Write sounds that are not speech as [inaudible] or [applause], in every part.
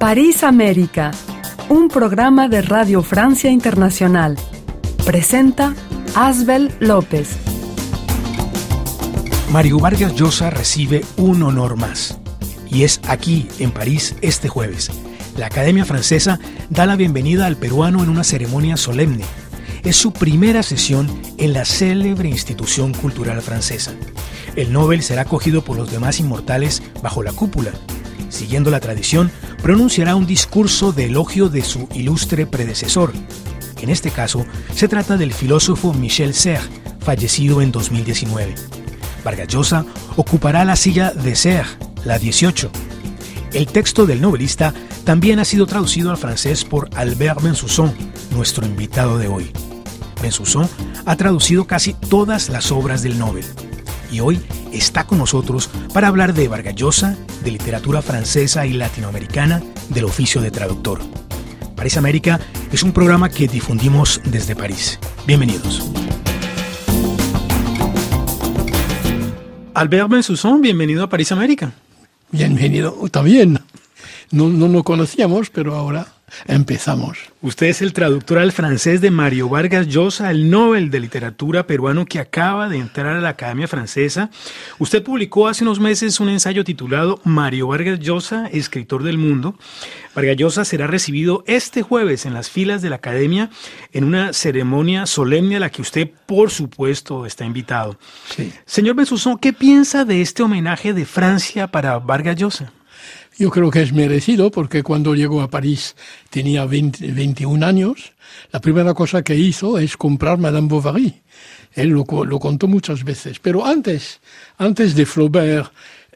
París América, un programa de Radio Francia Internacional. Presenta Asbel López. Mario Vargas Llosa recibe un honor más. Y es aquí, en París, este jueves. La Academia Francesa da la bienvenida al peruano en una ceremonia solemne. Es su primera sesión en la célebre institución cultural francesa. El Nobel será acogido por los demás inmortales bajo la cúpula. Siguiendo la tradición, pronunciará un discurso de elogio de su ilustre predecesor. En este caso, se trata del filósofo Michel Serres, fallecido en 2019. Vargas Llosa ocupará la silla de Serres, la 18. El texto del novelista también ha sido traducido al francés por Albert Bensousson, nuestro invitado de hoy. Bensousson ha traducido casi todas las obras del Nobel y hoy está con nosotros para hablar de Vargas Llosa, de literatura francesa y latinoamericana, del oficio de traductor. París América es un programa que difundimos desde París. Bienvenidos. Albert Bensousson, bienvenido a París América. Bienvenido también. No, no nos conocíamos, pero ahora empezamos. Usted es el traductor al francés de Mario Vargas Llosa, el Nobel de Literatura peruano que acaba de entrar a la Academia Francesa. Usted publicó hace unos meses un ensayo titulado Mario Vargas Llosa, escritor del mundo. Vargas Llosa será recibido este jueves en las filas de la Academia en una ceremonia solemne a la que usted, por supuesto, está invitado. Sí. Señor Bensusson, ¿qué piensa de este homenaje de Francia para Vargas Llosa? Yo creo que es merecido porque cuando llegó a París tenía 20, 21 años. La primera cosa que hizo es comprar Madame Bovary. Él lo, lo contó muchas veces. Pero antes, antes de Flaubert,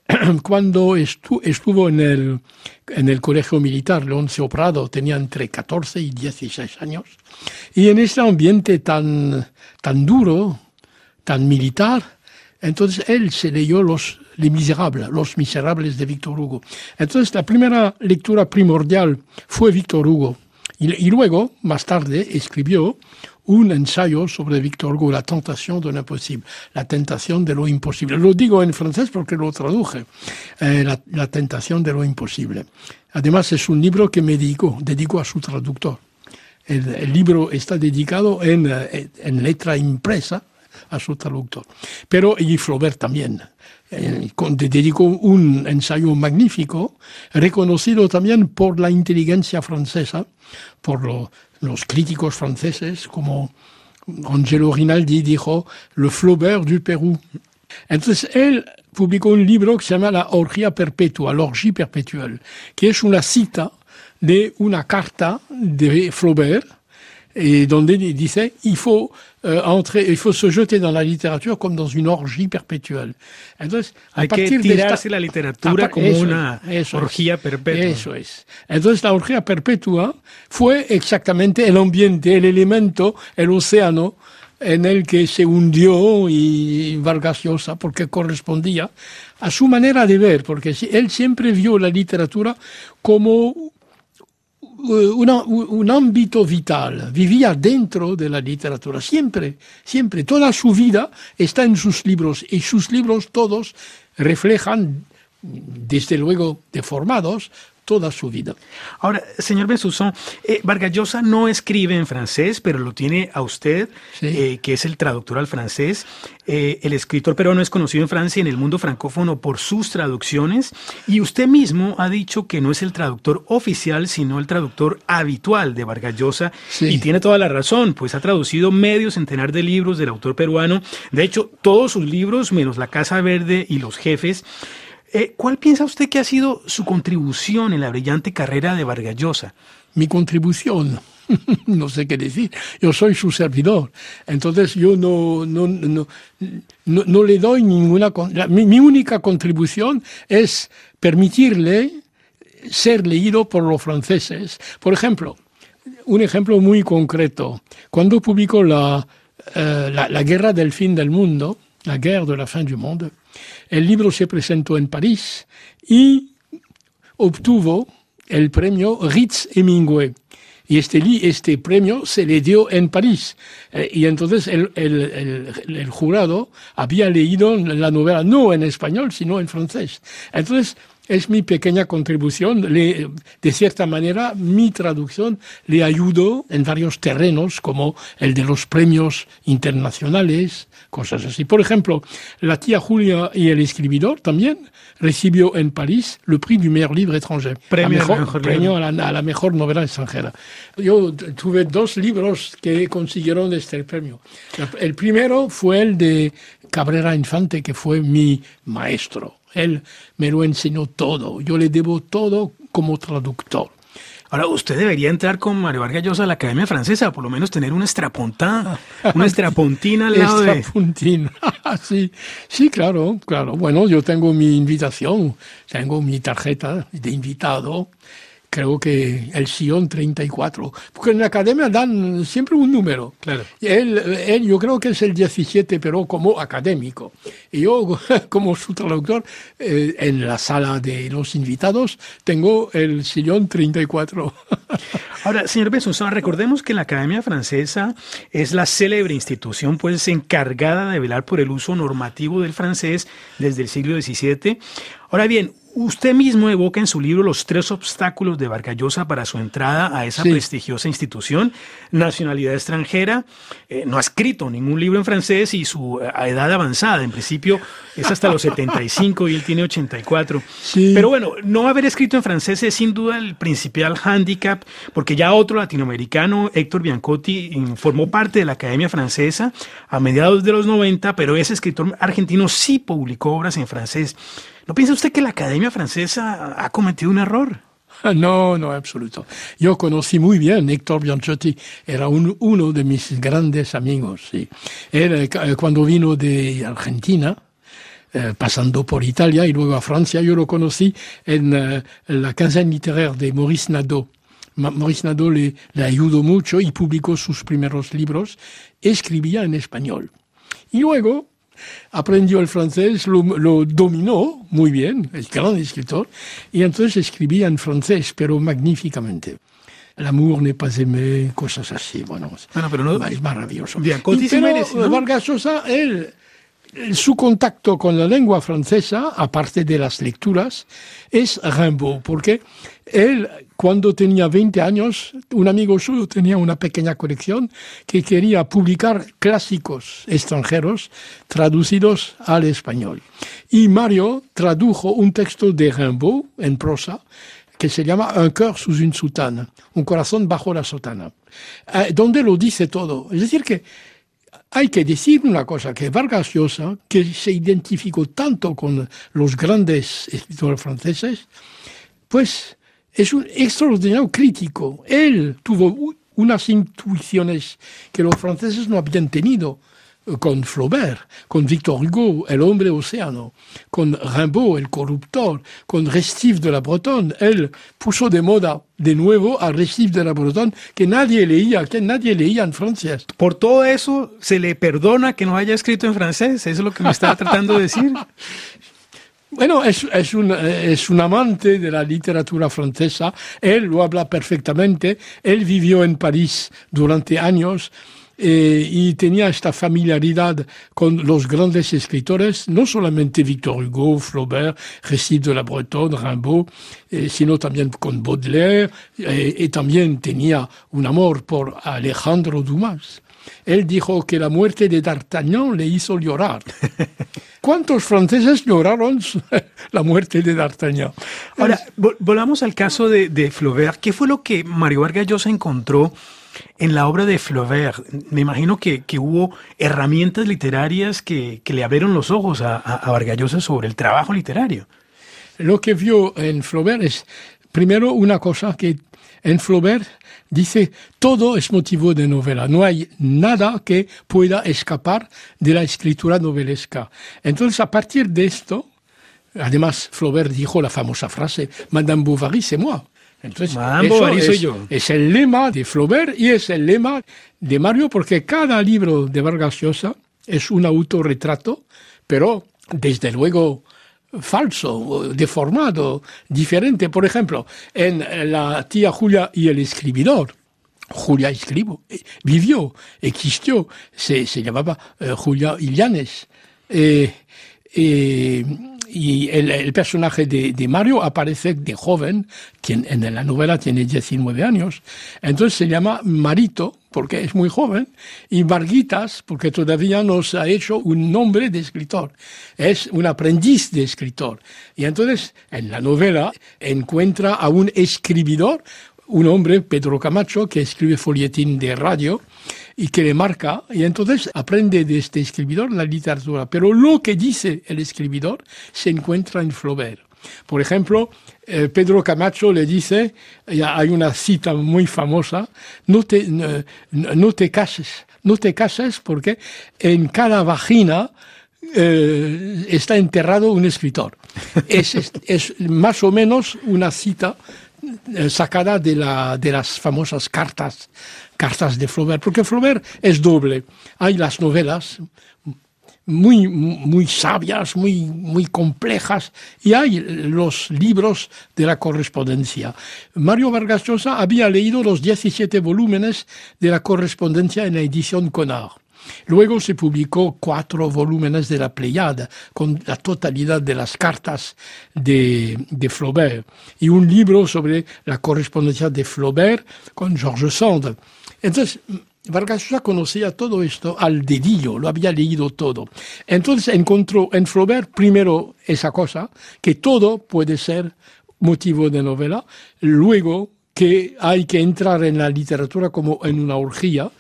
[clears throat] cuando estu, estuvo en el, en el colegio militar, Leoncio Prado, tenía entre 14 y 16 años. Y en ese ambiente tan, tan duro, tan militar, entonces él se leyó los Les Miserables, Los Miserables de Víctor Hugo. Entonces la primera lectura primordial fue Víctor Hugo. Y, y, luego, más tarde, escribió un ensayo sobre Víctor Hugo, La tentación de lo imposible, la tentación de lo imposible. Lo digo en francés porque lo traduje, eh, la, la, tentación de lo imposible. Además es un libro que me dedicó, dedicó a su traductor. El, el libro está dedicado en, eh, en letra impresa, a su traductor. Pero, y Flaubert también, eh, dedicó un ensayo magnífico, reconocido también por la inteligencia francesa, por lo, los críticos franceses, como Angelo Rinaldi dijo, le Flaubert du Perú. Entonces, él publicó un libro que se llama La orgía perpetua, l'orgie perpetuelle, que es cita de una carta de Flaubert, et donde dice il faut euh, entrer, il faut se jeter dans la literature comme dans une orgie perpétuelle. Entonces, a Hay partir que tirarse de la literatura como eso, una eso orgía perpetua. Eso es. Entonces, la orgía perpetua fue exactamente el ambiente, el elemento, el océano en el que se hundió y Vargas Llosa, porque correspondía a su manera de ver, porque él siempre vio la literatura como una, un ámbito vital, vivía dentro de la literatura, siempre, siempre, toda su vida está en sus libros y sus libros todos reflejan, desde luego deformados, toda su vida. Ahora, señor Bensusson, eh, Vargas Llosa no escribe en francés, pero lo tiene a usted, sí. eh, que es el traductor al francés. Eh, el escritor peruano es conocido en Francia y en el mundo francófono por sus traducciones. Y usted mismo ha dicho que no es el traductor oficial, sino el traductor habitual de Vargas Llosa. Sí. Y tiene toda la razón, pues ha traducido medio centenar de libros del autor peruano. De hecho, todos sus libros, menos La Casa Verde y Los Jefes, eh, ¿Cuál piensa usted que ha sido su contribución en la brillante carrera de Vargas Llosa? Mi contribución, [laughs] no sé qué decir. Yo soy su servidor. Entonces yo no, no, no, no, no le doy ninguna... Mi, mi, única contribución es permitirle ser leído por los franceses. Por ejemplo, un ejemplo muy concreto. Cuando publicó la, uh, la, la Guerra del Fin del Mundo, la Guerre de la Fin du Monde, el libro se presentó en París y obtuvo el premio Ritz Hemingway. Y este, este premio se le dio en París. Eh, y entonces el, el, el, el, jurado había leído la novela no en español, sino en francés. Entonces, es mi pequeña contribución. de cierta manera, mi traducción le ayudó en varios terrenos, como el de los premios internacionales, cosas así. Por ejemplo, la tía Julia y el escribidor también recibió en París el Prix du meilleur livre étranger, premio, premio a, la, mejor novela extranjera. Yo tuve dos libros que consiguieron este premio. El primero fue el de Cabrera Infante, que fue mi maestro. Él me lo enseñó todo. Yo le debo todo como traductor. Ahora, usted debería entrar con Mario Vargas Llosa a la Academia Francesa, por lo menos tener una estrapontada, una estrapontina al lado Estrapontina, [laughs] sí, sí, claro, claro. Bueno, yo tengo mi invitación, tengo mi tarjeta de invitado creo que el Sion 34, porque en la academia dan siempre un número. Claro. Él, él, yo creo que es el 17, pero como académico. Y yo, [laughs] como su traductor, eh, en la sala de los invitados, tengo el Sion 34. [laughs] Ahora, señor Besson, recordemos que la Academia Francesa es la célebre institución pues encargada de velar por el uso normativo del francés desde el siglo XVII. Ahora bien, Usted mismo evoca en su libro los tres obstáculos de Vargallosa para su entrada a esa prestigiosa institución, nacionalidad extranjera, eh, no ha escrito ningún libro en francés y su eh, edad avanzada, en principio es hasta los [laughs] 75 y él tiene 84. Pero bueno, no haber escrito en francés es sin duda el principal hándicap, porque ya otro latinoamericano, Héctor Biancotti, formó parte de la Academia Francesa a mediados de los 90, pero ese escritor argentino sí publicó obras en francés. ¿No piensa usted que la Academia Francesa ha cometido un error? [laughs] No, no, absoluto. Yo conocí muy bien Héctor Bianchotti, era uno de mis grandes amigos. Sí. Él, eh, cuando vino de Argentina, eh, pasando por Italia y luego a Francia, yo lo conocí en eh, la casa literaria de Maurice Nadeau. Maurice Nadeau le ayudó mucho y publicó sus primeros libros. Escribía en español. Y luego aprendió el francés, lo, dominó muy bien, es gran escritor, y entonces escribía en francés, pero magníficamente. L'amour n'est pas aimé, cosas así, bueno, pero no, es maravilloso. Bien, pero Vargas Llosa, él su contacto con la lengua francesa, aparte de las lecturas, es Rimbaud, porque él, cuando tenía 20 años, un amigo suyo tenía una pequeña colección que quería publicar clásicos extranjeros traducidos al español. Y Mario tradujo un texto de Rimbaud en prosa que se llama Un cœur sous une soutane, un corazón bajo la sotana, eh, donde lo dice todo. Es decir, que hay que decir una cosa, que Vargas Llosa, que se identificó tanto con los grandes escritores franceses, pues es un extraordinario crítico. Él tuvo unas intuiciones que los franceses no habían tenido con Flaubert, con Victor Hugo, el hombre océano, con Rimbaud, el corruptor, con Restif de la Bretonne. Él puso de moda de nuevo a Restif de la Bretonne, que nadie leía, que nadie leía en francés. Por todo eso, ¿se le perdona que no haya escrito en francés? ¿Es lo que me está tratando de decir? [laughs] Bueno, es, es, un, es un amante de la literatura francesa, él lo habla perfectamente, él vivió en París durante años, eh, y tenía esta familiaridad con los grandes escritores, no solamente Victor Hugo, Flaubert, Récit de la Bretonne, Rimbaud, eh, sino también con Baudelaire, eh, y también tenía un amor por Alejandro Dumas. Él dijo que la muerte de D'Artagnan le hizo llorar. [laughs] ¿Cuántos franceses lloraron [laughs] la muerte de D'Artagnan? Ahora, volvamos al caso de, de Flaubert. ¿Qué fue lo que Mario Vargas Llosa encontró en la obra de Flaubert, me imagino que, hubo herramientas literarias que, le abrieron los ojos a, a, sobre el trabajo literario. Lo que vio en Flaubert es, primero, una cosa que en Flaubert dice, todo es motivo de novela, no hay nada que pueda escapar de la escritura novelesca. Entonces, a partir de esto, además, Flaubert dijo la famosa frase, Madame Bovary, c'est moi. Entonces, es, el lema de Flaubert y es el lema de Mario, porque cada libro de Vargas Llosa es un autorretrato, pero desde luego falso, deformado, diferente. Por ejemplo, en La tía Julia y el escribidor, Julia escribo, eh, vivió, existió, se, llamaba eh, Julia Ilianes. Eh, y el, personaje de, Mario aparece de joven, quien en la novela tiene 19 años. Entonces se llama Marito, porque es muy joven, y Varguitas, porque todavía no se ha hecho un nombre de escritor. Es un aprendiz de escritor. Y entonces, en la novela, encuentra a un escribidor, un hombre, Pedro Camacho, que escribe folletín de radio, y que le marca, y entonces aprende de este escribidor la literatura. Pero lo que dice el escribidor se encuentra en Flaubert. Por ejemplo, eh, Pedro Camacho le dice, hay una cita muy famosa, no te, no, te cases, no te cases porque en cada vagina eh, está enterrado un escritor. [laughs] Es, es, más o menos una cita sacada de, la, de las famosas cartas cartas de Flaubert, porque Flaubert es doble. Hay las novelas muy, muy sabias, muy, muy complejas, y hay los libros de la correspondencia. Mario Vargas Llosa había leído los 17 volúmenes de la correspondencia en la edición Conard. Luego se publicó cuatro volúmenes de la Pleiade con la totalidad de las cartas de, de, Flaubert y un libro sobre la correspondencia de Flaubert con Georges Sand. Entonces, Vargas ya conocía todo esto al dedillo, lo había leído todo. Entonces encontró en Flaubert primero esa cosa, que todo puede ser motivo de novela, luego que hay que entrar en la literatura como en una orgía,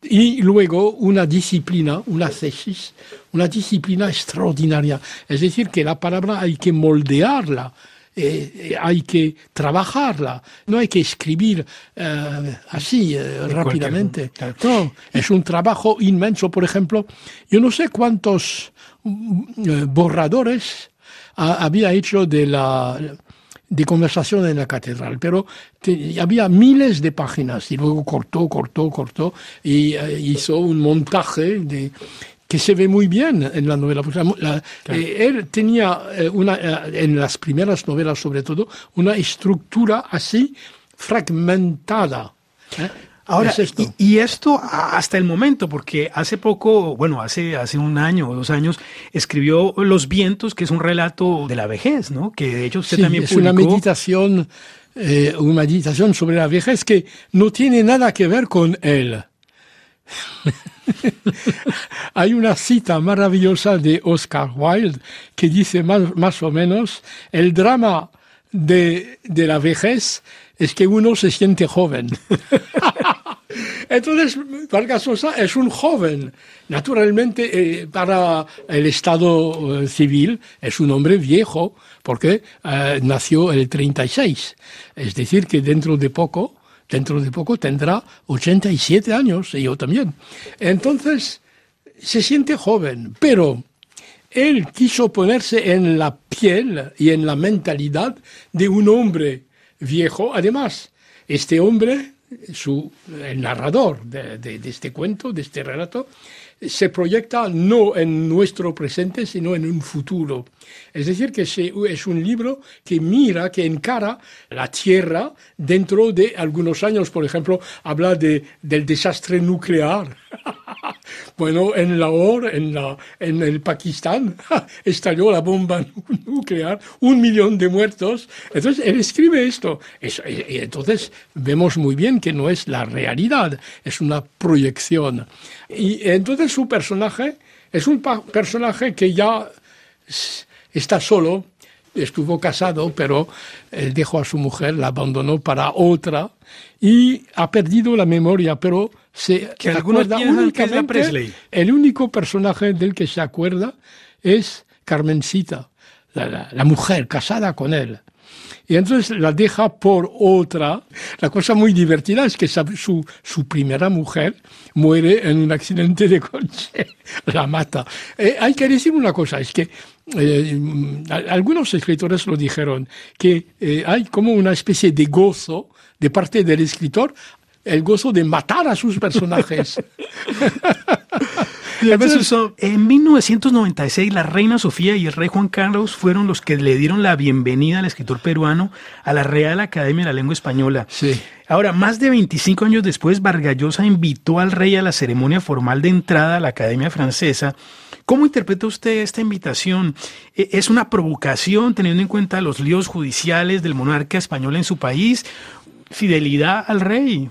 y luego una disciplina, una tesis, una disciplina extraordinaria. Es decir, que la palabra hay que moldearla eh, eh, hay que trabajarla, no hay que escribir eh, así rápidamente. No, es un trabajo inmenso. Por ejemplo, yo no sé cuántos mm, borradores había hecho de la de conversación en la catedral, pero había miles de páginas y luego cortó, cortó, cortó y hizo un montaje de, que se ve muy bien en la novela. Eh, él tenía eh, una, eh, en las primeras novelas sobre todo, una estructura así fragmentada. Ahora, Y, esto hasta el momento, porque hace poco, bueno, hace, hace un año o dos años, escribió Los vientos, que es un relato de la vejez, ¿no? Que de hecho usted también es una meditación, una meditación sobre la vejez que no tiene nada que ver con él. [laughs] Hay una cita maravillosa de Oscar Wilde que dice más, o menos, el drama de, de la vejez es que uno se siente joven. [laughs] Entonces, Vargas Sosa es un joven. Naturalmente, eh, para el Estado eh, civil es un hombre viejo, porque eh, nació el 36. Es decir, que dentro de poco dentro de poco tendrá 87 años, y yo también. Entonces, se siente joven, pero él quiso ponerse en la piel y en la mentalidad de un hombre viejo. Además, este hombre, su, el narrador de este cuento, de este relato, se proyecta no en nuestro presente, sino en un futuro. Es decir, que es un libro que mira, que encara la Tierra dentro de algunos años. Por ejemplo, habla de, del desastre nuclear. [laughs] bueno, en Lahore, en, la, en el Pakistán, [laughs] estalló la bomba nuclear, un millón de muertos. Entonces, él escribe esto. y entonces, vemos muy bien que no es la realidad, es una proyección. Y entonces su personaje es un personaje que ya está solo, estuvo casado, pero él dejó a su mujer, la abandonó para otra y ha perdido la memoria, pero se que acuerda únicamente. El único personaje del que se acuerda es Carmencita, la mujer casada con él y entonces la deja por otra. La cosa muy divertida es que su, su primera mujer muere en un accidente de coche, [laughs] la mata. Eh, hay que decir una cosa, es que eh, algunos escritores lo dijeron, que eh, hay como una especie de gozo de parte del escritor, el gozo de matar a sus personajes. [laughs] en 1996, la reina Sofía y el rey Juan Carlos fueron los que le dieron la bienvenida al escritor peruano a la Real Academia de la Lengua Española. Sí. Ahora, más de 25 años después, Vargallosa invitó al rey a la ceremonia formal de entrada a la Academia Francesa ¿Cómo interpreta usted esta invitación? ¿E-, ¿Es una provocación teniendo en cuenta los líos judiciales del monarca español en su país? ¿Fidelidad al rey?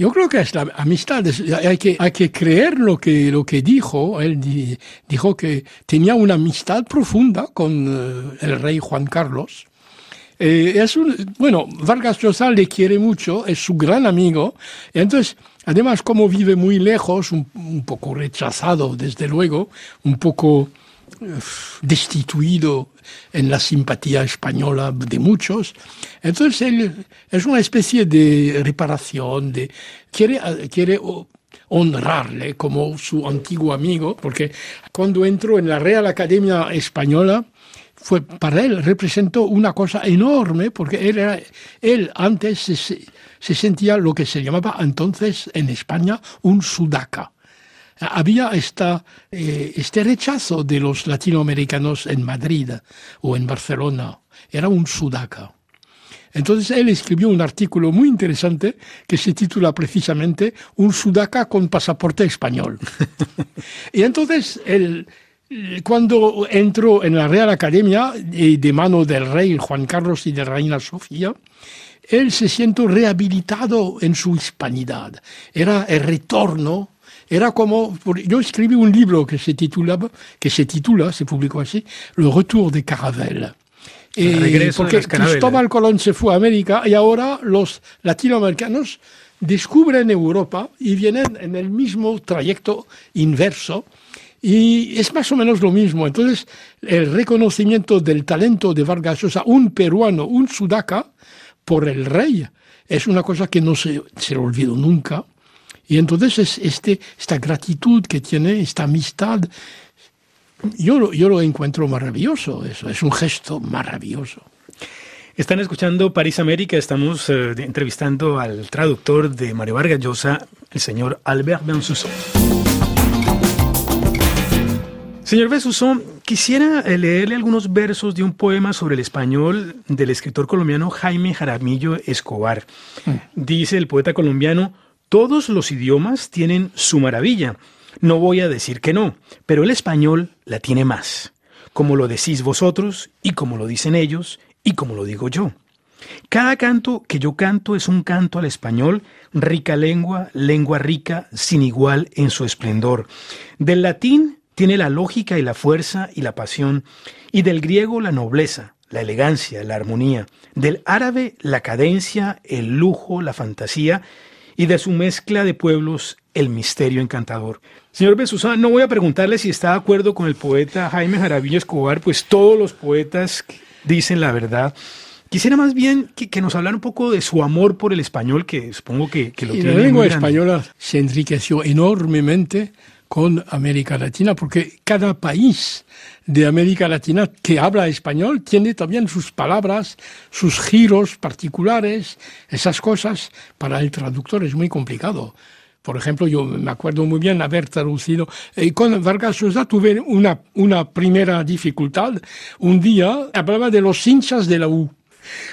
Yo creo que es la amistad, hay, que, hay que creer lo que, lo que dijo. Él dijo que tenía una amistad profunda con eh, el rey Juan Carlos. Eh, es un, bueno, Vargas Llosa le quiere mucho, es su gran amigo. Entonces, además, como vive muy lejos, un, poco rechazado, desde luego, un poco destituido en la simpatía española de muchos. Entonces él es una especie de reparación, de quiere, quiere honrarle como su antiguo amigo, porque cuando entró en la Real Academia Española, fue para él representó una cosa enorme porque él, era, él antes se, se, sentía lo que se llamaba entonces en España un sudaca. Había esta, eh, este rechazo de los latinoamericanos en Madrid o en Barcelona. Era un sudaca. Entonces él escribió un artículo muy interesante que se titula precisamente Un sudaca con pasaporte español. [laughs] y entonces él, cuando entró en la Real Academia de mano del rey Juan Carlos y de Reina Sofía, él se siente rehabilitado en su hispanidad. Era el retorno, era como, yo escribí un libro que se titula, que se titula, se publicó así, Le Retour de Caravelle. Y porque Cristóbal Colón se fue a América y ahora los latinoamericanos descubren Europa y vienen en el mismo trayecto inverso y es más o menos lo mismo. Entonces, el reconocimiento del talento de Vargas Llosa, un peruano, un sudaca, por el rey, es una cosa que no se, se olvidó nunca. Y entonces es este, esta gratitud que tiene, esta amistad, yo, yo lo encuentro maravilloso, eso es un gesto maravilloso. Están escuchando París América, estamos eh, entrevistando al traductor de Mario Vargas Llosa, el señor Albert Bensusson. Señor Besusón, quisiera eh, leerle algunos versos de un poema sobre el español del escritor colombiano Jaime Jaramillo Escobar. Mm. Dice el poeta colombiano, todos los idiomas tienen su maravilla. No voy a decir que no, pero el español la tiene más, como lo decís vosotros y como lo dicen ellos y como lo digo yo. Cada canto que yo canto es un canto al español, rica lengua, lengua rica, sin igual en su esplendor. Del latín tiene la lógica y la fuerza y la pasión, y del griego la nobleza, la elegancia, la armonía, del árabe la cadencia, el lujo, la fantasía, y de su mezcla de pueblos el misterio encantador. Señor Besusa, no voy a preguntarle si está de acuerdo con el poeta Jaime Jaravillo Escobar, pues todos los poetas dicen la verdad. Quisiera más bien que, nos hablara un poco de su amor por el español, que supongo que, lo tiene. La lengua española se enriqueció enormemente con América Latina, porque cada país de América Latina que habla español tiene también sus palabras, sus giros particulares, esas cosas para el traductor es muy complicado. Por ejemplo, yo me acuerdo muy bien haber traducido, eh, con Vargas Llosa tuve una, una primera dificultad. Un día hablaba de los hinchas de la U.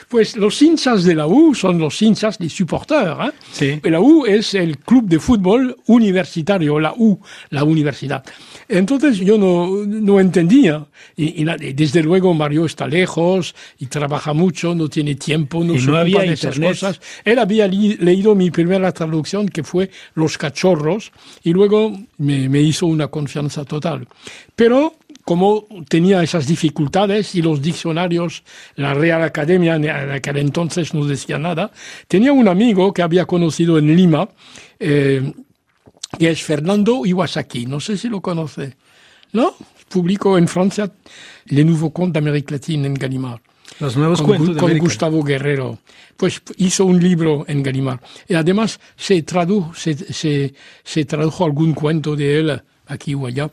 Pues los hinchas de la U son los hinchas de supporters. ¿eh? Sí. La U es el club de fútbol universitario, la U, la universidad. Entonces yo no, no entendía. Y, desde luego Mario está lejos y trabaja mucho, no tiene tiempo, no, se había de esas cosas. Él había leído mi primera traducción que fue Los cachorros y luego me, me hizo una confianza total. Pero como tenía esas dificultades y los diccionarios, la Real Academia en aquel entonces no decía nada, tenía un amigo que había conocido en Lima, eh, que es Fernando Iwasaki, no sé si lo conoce, ¿no? Publicó en Francia Le Nouveau Conte d'Amérique Latine en Gallimard. Los nuevos con, cuentos de con Gustavo Guerrero. Pues hizo un libro en Gallimard. Y además se tradujo, se, se, se tradujo algún cuento de él aquí o allá.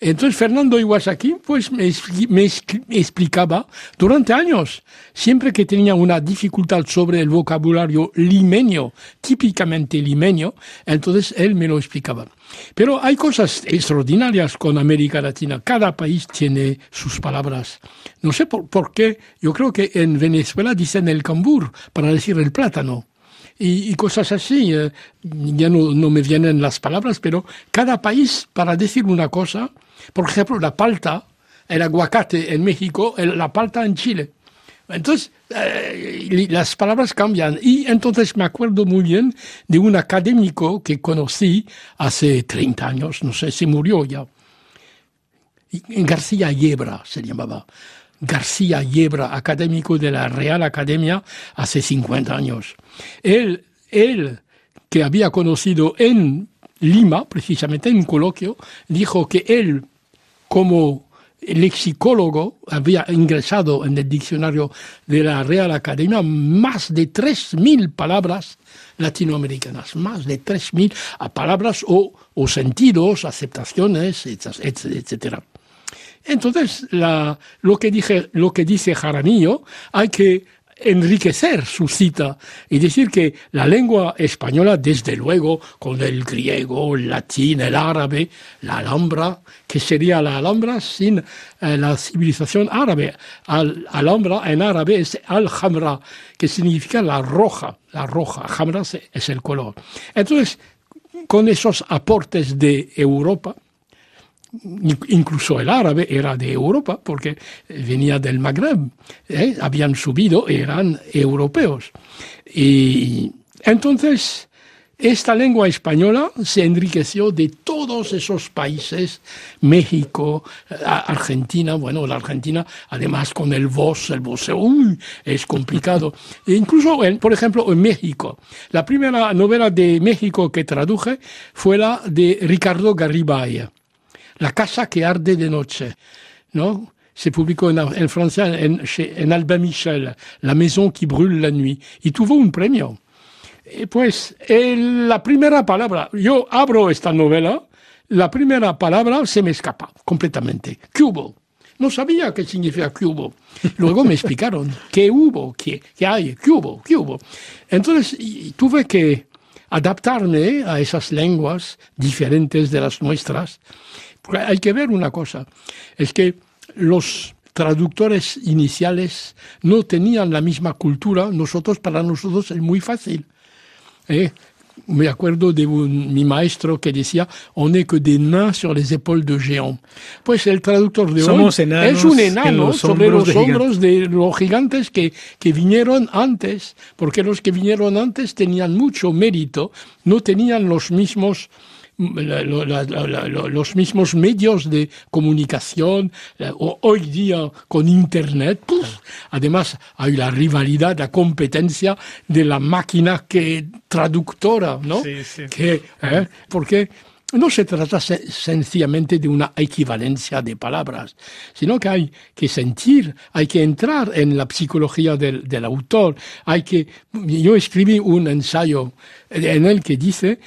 Entonces Fernando Iwasaki pues me, me, explicaba durante años, siempre que tenía una dificultad sobre el vocabulario limeño, típicamente limeño, entonces él me lo explicaba. Pero hay cosas extraordinarias con América Latina. Cada país tiene sus palabras. No sé por, por qué. Yo creo que en Venezuela dicen el cambur para decir el plátano y, cosas así. Eh, ya no, me vienen las palabras, pero cada país, para decir una cosa, Por ejemplo, la palta, el aguacate en México, la palta en Chile. Entonces, eh, las palabras cambian. Y entonces me acuerdo muy bien de un académico que conocí hace 30 años, no sé si murió ya. García Yebra se llamaba. García Yebra, académico de la Real Academia hace 50 años. Él, él que había conocido en Lima, precisamente en un coloquio, dijo que él, como lexicólogo, había ingresado en el diccionario de la Real Academia más de 3.000 palabras latinoamericanas, más de 3.000 palabras o, o, sentidos, aceptaciones, etc. Entonces, la, lo, que dije, lo que dice Jaramillo, hay que enriquecer su cita y decir que la lengua española, desde luego, con el griego, el latín, el árabe, la alhambra, que sería la alhambra sin eh, la civilización árabe. Al, alhambra en árabe es al-hamra, que significa la roja, la roja, hamra es el color. Entonces, con esos aportes de Europa, incluso el árabe era de Europa porque venía del Magreb, ¿eh? habían subido, eran europeos. Y entonces esta lengua española se enriqueció de todos esos países, México, Argentina, bueno, la Argentina, además con el voz, el voz, uy, es complicado. E incluso, por ejemplo, en México, la primera novela de México que traduje fue la de Ricardo Garibay la casa que arde de noche, ¿no? Se publicó en, Francia en, en Albin Michel, La maison qui brûle la nuit, y tuvo un premio. Y pues la primera palabra, yo abro esta novela, la primera palabra se me escapa completamente. ¿Qué hubo? No sabía qué significa que hubo. Luego me explicaron [laughs] qué hubo, qué, qué hay, qué hubo, qué hubo. Entonces tuve que adaptarme a esas lenguas diferentes de las nuestras hay que ver una cosa, es que los traductores iniciales no tenían la misma cultura, nosotros, para nosotros es muy fácil. ¿eh? Me acuerdo de mi maestro que decía, on n'est que des nains sur les épaules de géants. Pues el traductor de hoy es un enano sobre los hombros de los gigantes que, que vinieron antes, porque los que vinieron antes tenían mucho mérito, no tenían los mismos los mismos medios de comunicación, hoy día con Internet, pues, además hay la rivalidad, la competencia de la máquina que traductora, ¿no? Sí, sí. Que, ¿eh? Porque no se trata sencillamente de una equivalencia de palabras, sino que hay que sentir, hay que entrar en la psicología del, del autor, hay que... Yo escribí un ensayo en el que dice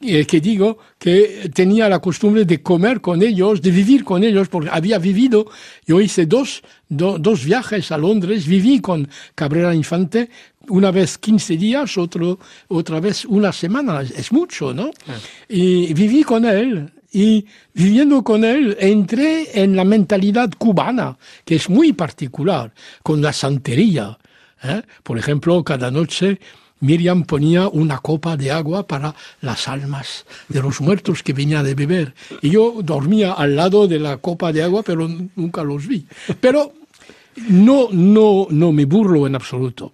que digo que tenía la costumbre de comer con ellos, de vivir con ellos, porque había vivido, yo hice dos, dos viajes a Londres, viví con Cabrera Infante, una vez 15 días, otro, otra vez una semana, es mucho, ¿no? Ah. Y viví con él, y viviendo con él entré en la mentalidad cubana, que es muy particular, con la santería. ¿eh? Por ejemplo, cada noche Miriam ponía una copa de agua para las almas de los muertos que venían de beber. Y yo dormía al lado de la copa de agua, pero nunca los vi. Pero no, no, no me burlo en absoluto.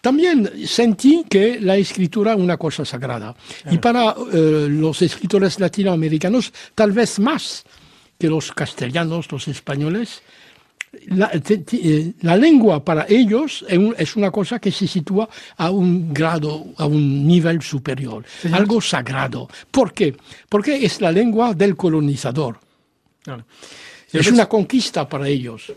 También sentí que la escritura es una cosa sagrada. Y para eh, los escritores latinoamericanos, tal vez más que los castellanos, los españoles, eh, la, lengua para ellos es una cosa que se sitúa a un grado, a un nivel superior, algo sagrado. ¿Por qué? Porque es la lengua del colonizador. Es una conquista para ellos.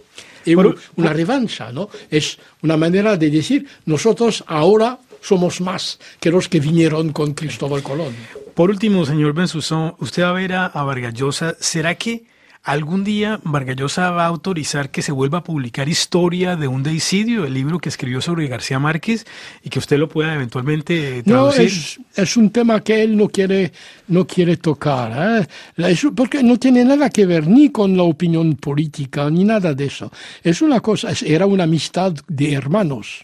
Y una revancha, ¿no? Es una manera de decir, nosotros ahora somos más que los que vinieron con Cristóbal Colón. Por último, señor Bensusson, usted va a ver a, a Vargallosa, ¿será que ¿Algún día Vargallosa va a autorizar que se vuelva a publicar Historia de un deicidio, el libro que escribió sobre García Márquez, y que usted lo pueda eventualmente traducir? No, es, un tema que él no quiere, no quiere tocar, ¿eh? porque no tiene nada que ver ni con la opinión política, ni nada de eso. Es una cosa, era una amistad de hermanos.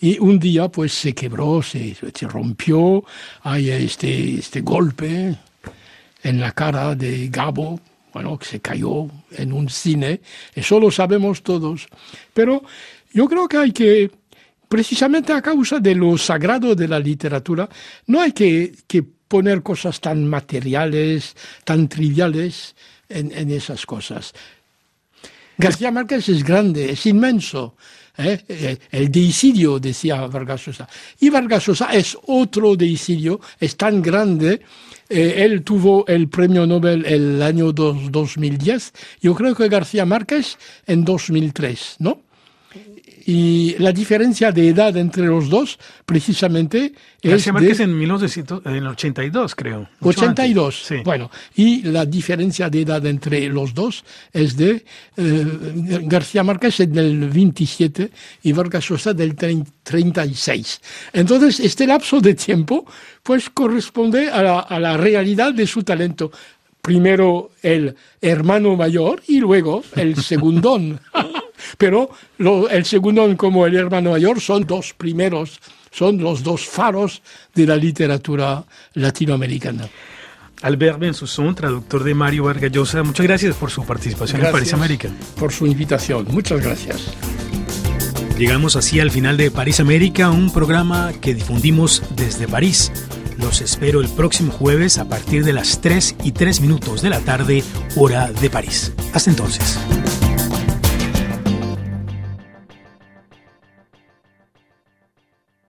Y un día pues se quebró, se, se rompió, hay este, este golpe, en la cara de Gabo, bueno, que se cayó en un cine, eso lo sabemos todos. Pero yo creo que hay que, precisamente a causa de lo sagrado de la literatura, no hay que, poner cosas tan materiales, tan triviales en, en esas cosas. García Márquez es grande, es inmenso, ¿eh? Eh, el deicidio, decía Vargas Llosa. Y Vargas Llosa es otro deicidio, es tan grande. Eh, él tuvo el premio Nobel el año 2010. Yo creo que García Márquez en 2003, ¿no? Y la diferencia de edad entre los dos, precisamente, es. Márquez en 1982, creo. 82, sí. bueno. Y la diferencia de edad entre los dos es de eh, García Márquez es del 27 y Vargas Llosa del 36. Entonces, este lapso de tiempo, pues corresponde a la, a la realidad de su talento primero el hermano mayor y luego el [laughs] segundón. Pero el segundo como el hermano mayor son dos primeros, son los dos faros de la literatura latinoamericana. Albert Bensusson, traductor de Mario Vargas Llosa, muchas gracias por su participación en París América. Por su invitación, muchas gracias. Llegamos así al final de París América, un programa que difundimos desde París. Los espero el próximo jueves a partir de las 3 y 3 minutos de la tarde, hora de París. Hasta entonces.